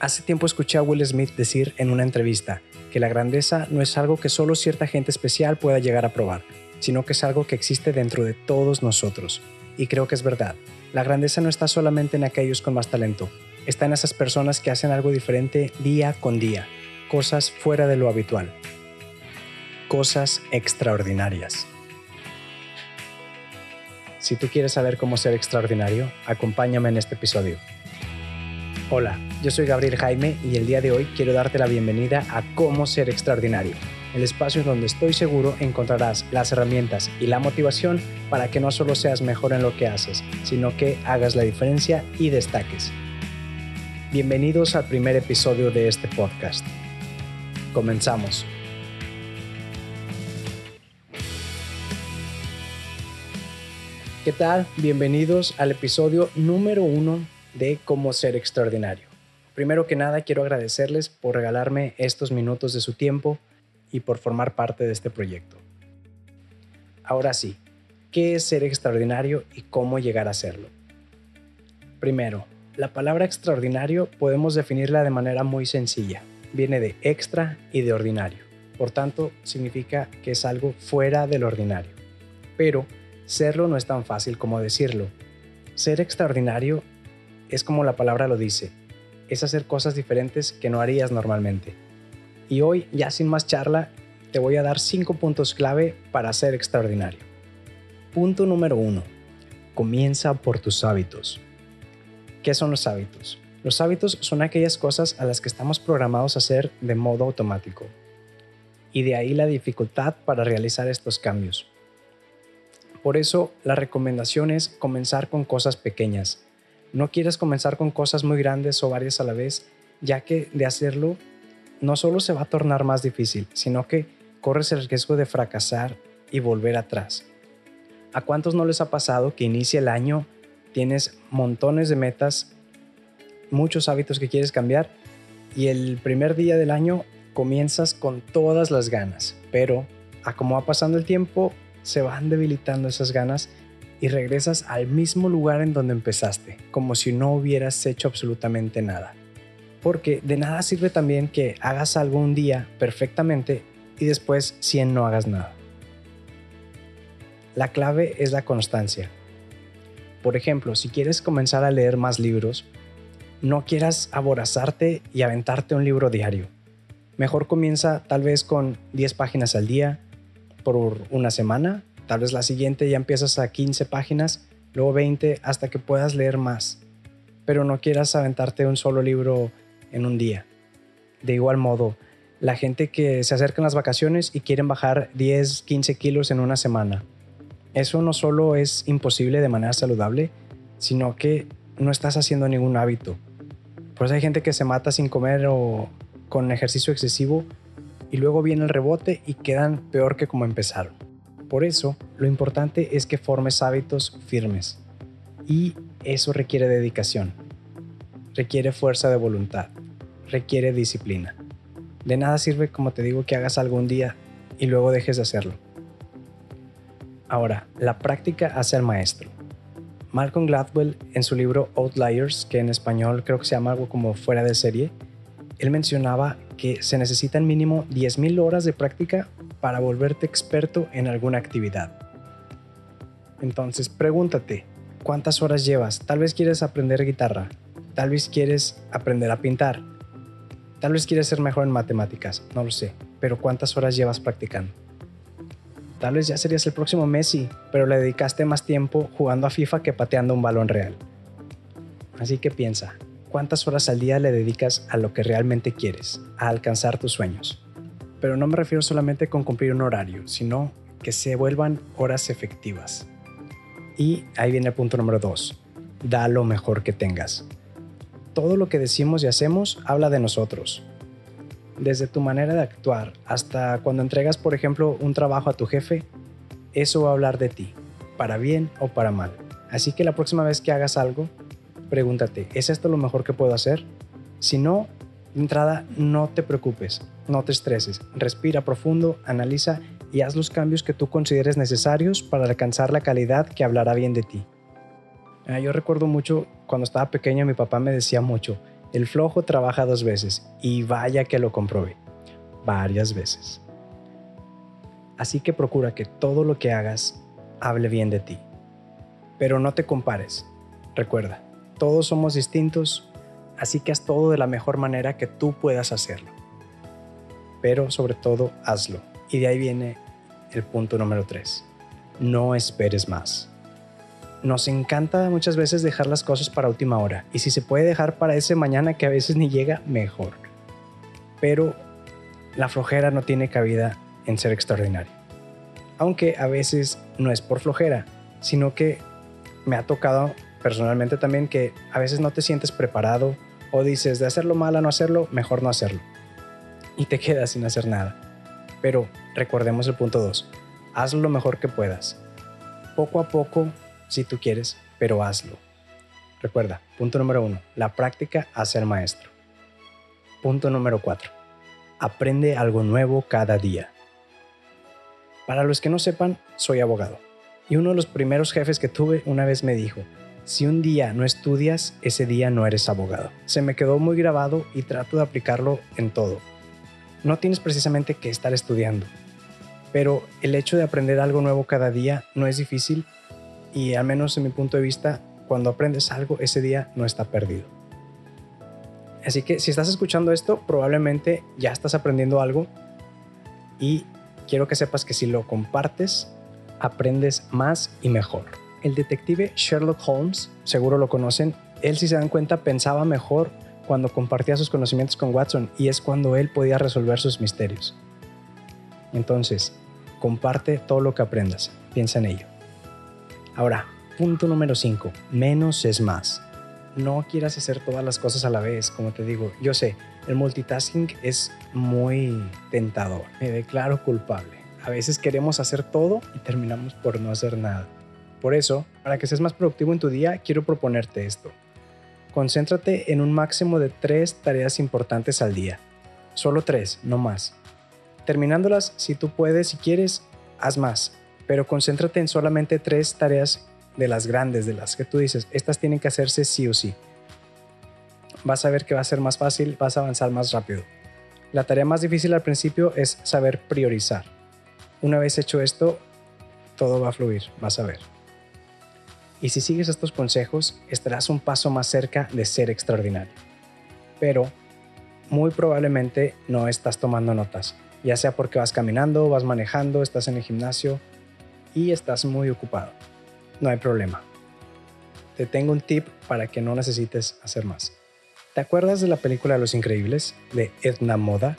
Hace tiempo escuché a Will Smith decir en una entrevista que la grandeza no es algo que solo cierta gente especial pueda llegar a probar, sino que es algo que existe dentro de todos nosotros. Y creo que es verdad. La grandeza no está solamente en aquellos con más talento, está en esas personas que hacen algo diferente día con día, cosas fuera de lo habitual, cosas extraordinarias. Si tú quieres saber cómo ser extraordinario, acompáñame en este episodio. Hola, yo soy Gabriel Jaime y el día de hoy quiero darte la bienvenida a Cómo ser extraordinario, el espacio en donde estoy seguro encontrarás las herramientas y la motivación para que no solo seas mejor en lo que haces, sino que hagas la diferencia y destaques. Bienvenidos al primer episodio de este podcast. Comenzamos. ¿Qué tal? Bienvenidos al episodio número uno de cómo ser extraordinario. Primero que nada, quiero agradecerles por regalarme estos minutos de su tiempo y por formar parte de este proyecto. Ahora sí, ¿qué es ser extraordinario y cómo llegar a serlo? Primero, la palabra extraordinario podemos definirla de manera muy sencilla. Viene de extra y de ordinario. Por tanto, significa que es algo fuera del ordinario. Pero serlo no es tan fácil como decirlo. Ser extraordinario es como la palabra lo dice, es hacer cosas diferentes que no harías normalmente. Y hoy, ya sin más charla, te voy a dar cinco puntos clave para ser extraordinario. Punto número uno. Comienza por tus hábitos. ¿Qué son los hábitos? Los hábitos son aquellas cosas a las que estamos programados a hacer de modo automático. Y de ahí la dificultad para realizar estos cambios. Por eso, la recomendación es comenzar con cosas pequeñas, no quieres comenzar con cosas muy grandes o varias a la vez, ya que de hacerlo no solo se va a tornar más difícil, sino que corres el riesgo de fracasar y volver atrás. ¿A cuántos no les ha pasado que inicia el año, tienes montones de metas, muchos hábitos que quieres cambiar y el primer día del año comienzas con todas las ganas, pero a como va pasando el tiempo se van debilitando esas ganas y regresas al mismo lugar en donde empezaste, como si no hubieras hecho absolutamente nada. Porque de nada sirve también que hagas algo un día perfectamente y después 100 no hagas nada. La clave es la constancia. Por ejemplo, si quieres comenzar a leer más libros, no quieras aborazarte y aventarte un libro diario. Mejor comienza tal vez con 10 páginas al día por una semana Tal vez la siguiente ya empiezas a 15 páginas, luego 20 hasta que puedas leer más. Pero no quieras aventarte un solo libro en un día. De igual modo, la gente que se acerca en las vacaciones y quieren bajar 10, 15 kilos en una semana. Eso no solo es imposible de manera saludable, sino que no estás haciendo ningún hábito. Por eso hay gente que se mata sin comer o con ejercicio excesivo y luego viene el rebote y quedan peor que como empezaron. Por eso, lo importante es que formes hábitos firmes. Y eso requiere dedicación, requiere fuerza de voluntad, requiere disciplina. De nada sirve, como te digo, que hagas algún día y luego dejes de hacerlo. Ahora, la práctica hace al maestro. Malcolm Gladwell, en su libro Outliers, que en español creo que se llama algo como fuera de serie, él mencionaba que se necesitan mínimo 10.000 horas de práctica para volverte experto en alguna actividad. Entonces pregúntate, ¿cuántas horas llevas? Tal vez quieres aprender guitarra, tal vez quieres aprender a pintar, tal vez quieres ser mejor en matemáticas, no lo sé, pero ¿cuántas horas llevas practicando? Tal vez ya serías el próximo Messi, pero le dedicaste más tiempo jugando a FIFA que pateando un balón real. Así que piensa, ¿cuántas horas al día le dedicas a lo que realmente quieres, a alcanzar tus sueños? Pero no me refiero solamente con cumplir un horario, sino que se vuelvan horas efectivas. Y ahí viene el punto número dos, da lo mejor que tengas. Todo lo que decimos y hacemos habla de nosotros. Desde tu manera de actuar hasta cuando entregas, por ejemplo, un trabajo a tu jefe, eso va a hablar de ti, para bien o para mal. Así que la próxima vez que hagas algo, pregúntate, ¿es esto lo mejor que puedo hacer? Si no, de entrada, no te preocupes, no te estreses, respira profundo, analiza y haz los cambios que tú consideres necesarios para alcanzar la calidad que hablará bien de ti. Ah, yo recuerdo mucho cuando estaba pequeño mi papá me decía mucho, El flojo trabaja dos veces y vaya que lo comprobé. Varias veces. Así que procura que todo lo que hagas hable bien de ti. Pero no te compares. Recuerda, todos somos distintos, así que haz todo de la mejor manera que tú puedas hacerlo. Pero sobre todo, hazlo. Y de ahí viene el punto número 3. No esperes más. Nos encanta muchas veces dejar las cosas para última hora. Y si se puede dejar para ese mañana que a veces ni llega, mejor. Pero la flojera no tiene cabida en ser extraordinario. Aunque a veces no es por flojera, sino que me ha tocado personalmente también que a veces no te sientes preparado o dices de hacerlo mal a no hacerlo, mejor no hacerlo. Y te quedas sin hacer nada. Pero recordemos el punto 2. Hazlo lo mejor que puedas. Poco a poco, si tú quieres, pero hazlo. Recuerda, punto número 1. La práctica hace al maestro. Punto número 4. Aprende algo nuevo cada día. Para los que no sepan, soy abogado. Y uno de los primeros jefes que tuve una vez me dijo, si un día no estudias, ese día no eres abogado. Se me quedó muy grabado y trato de aplicarlo en todo. No tienes precisamente que estar estudiando, pero el hecho de aprender algo nuevo cada día no es difícil y al menos en mi punto de vista, cuando aprendes algo, ese día no está perdido. Así que si estás escuchando esto, probablemente ya estás aprendiendo algo y quiero que sepas que si lo compartes, aprendes más y mejor. El detective Sherlock Holmes, seguro lo conocen, él si se dan cuenta pensaba mejor cuando compartía sus conocimientos con Watson y es cuando él podía resolver sus misterios. Entonces, comparte todo lo que aprendas, piensa en ello. Ahora, punto número 5, menos es más. No quieras hacer todas las cosas a la vez, como te digo, yo sé, el multitasking es muy tentador, me declaro culpable. A veces queremos hacer todo y terminamos por no hacer nada. Por eso, para que seas más productivo en tu día, quiero proponerte esto. Concéntrate en un máximo de tres tareas importantes al día. Solo tres, no más. Terminándolas, si tú puedes, si quieres, haz más. Pero concéntrate en solamente tres tareas de las grandes, de las que tú dices, estas tienen que hacerse sí o sí vas a ver que va a ser más fácil, vas a avanzar más rápido. La tarea más difícil al principio es saber priorizar. Una vez hecho esto, todo va a fluir, vas a ver. Y si sigues estos consejos, estarás un paso más cerca de ser extraordinario. Pero muy probablemente no estás tomando notas, ya sea porque vas caminando, vas manejando, estás en el gimnasio y estás muy ocupado. No hay problema. Te tengo un tip para que no necesites hacer más. ¿Te acuerdas de la película Los Increíbles de Edna Moda?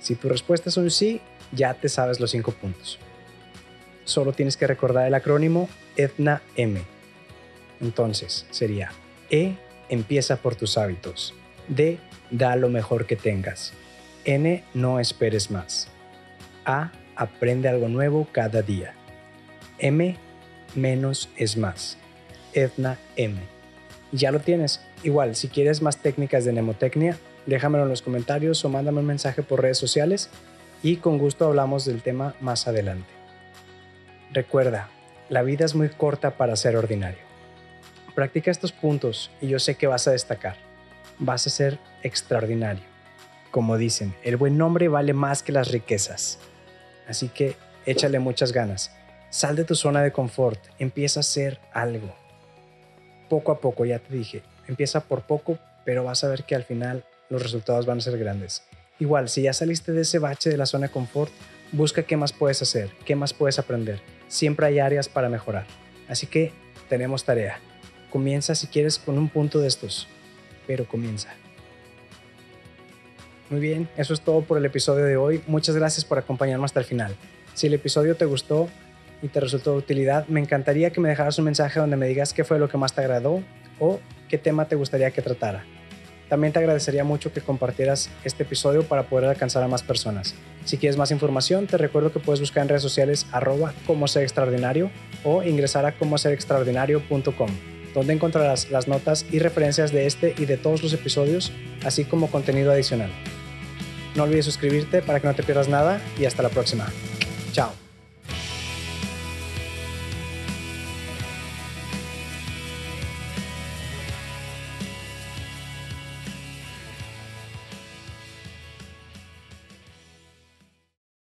Si tu respuesta es un sí, ya te sabes los cinco puntos. Solo tienes que recordar el acrónimo Edna M. Entonces sería E, empieza por tus hábitos. D, da lo mejor que tengas. N, no esperes más. A, aprende algo nuevo cada día. M, menos es más. Edna M. Ya lo tienes Igual, si quieres más técnicas de mnemotecnia, déjamelo en los comentarios o mándame un mensaje por redes sociales y con gusto hablamos del tema más adelante. Recuerda, la vida es muy corta para ser ordinario. Practica estos puntos y yo sé que vas a destacar. Vas a ser extraordinario. Como dicen, el buen nombre vale más que las riquezas. Así que échale muchas ganas. Sal de tu zona de confort, empieza a hacer algo. Poco a poco, ya te dije, Empieza por poco, pero vas a ver que al final los resultados van a ser grandes. Igual, si ya saliste de ese bache de la zona de confort, busca qué más puedes hacer, qué más puedes aprender. Siempre hay áreas para mejorar. Así que tenemos tarea. Comienza si quieres con un punto de estos, pero comienza. Muy bien, eso es todo por el episodio de hoy. Muchas gracias por acompañarme hasta el final. Si el episodio te gustó y te resultó de utilidad, me encantaría que me dejaras un mensaje donde me digas qué fue lo que más te agradó o qué tema te gustaría que tratara. También te agradecería mucho que compartieras este episodio para poder alcanzar a más personas. Si quieres más información, te recuerdo que puedes buscar en redes sociales arroba como ser extraordinario o ingresar a como ser extraordinario.com, donde encontrarás las notas y referencias de este y de todos los episodios, así como contenido adicional. No olvides suscribirte para que no te pierdas nada y hasta la próxima. Chao.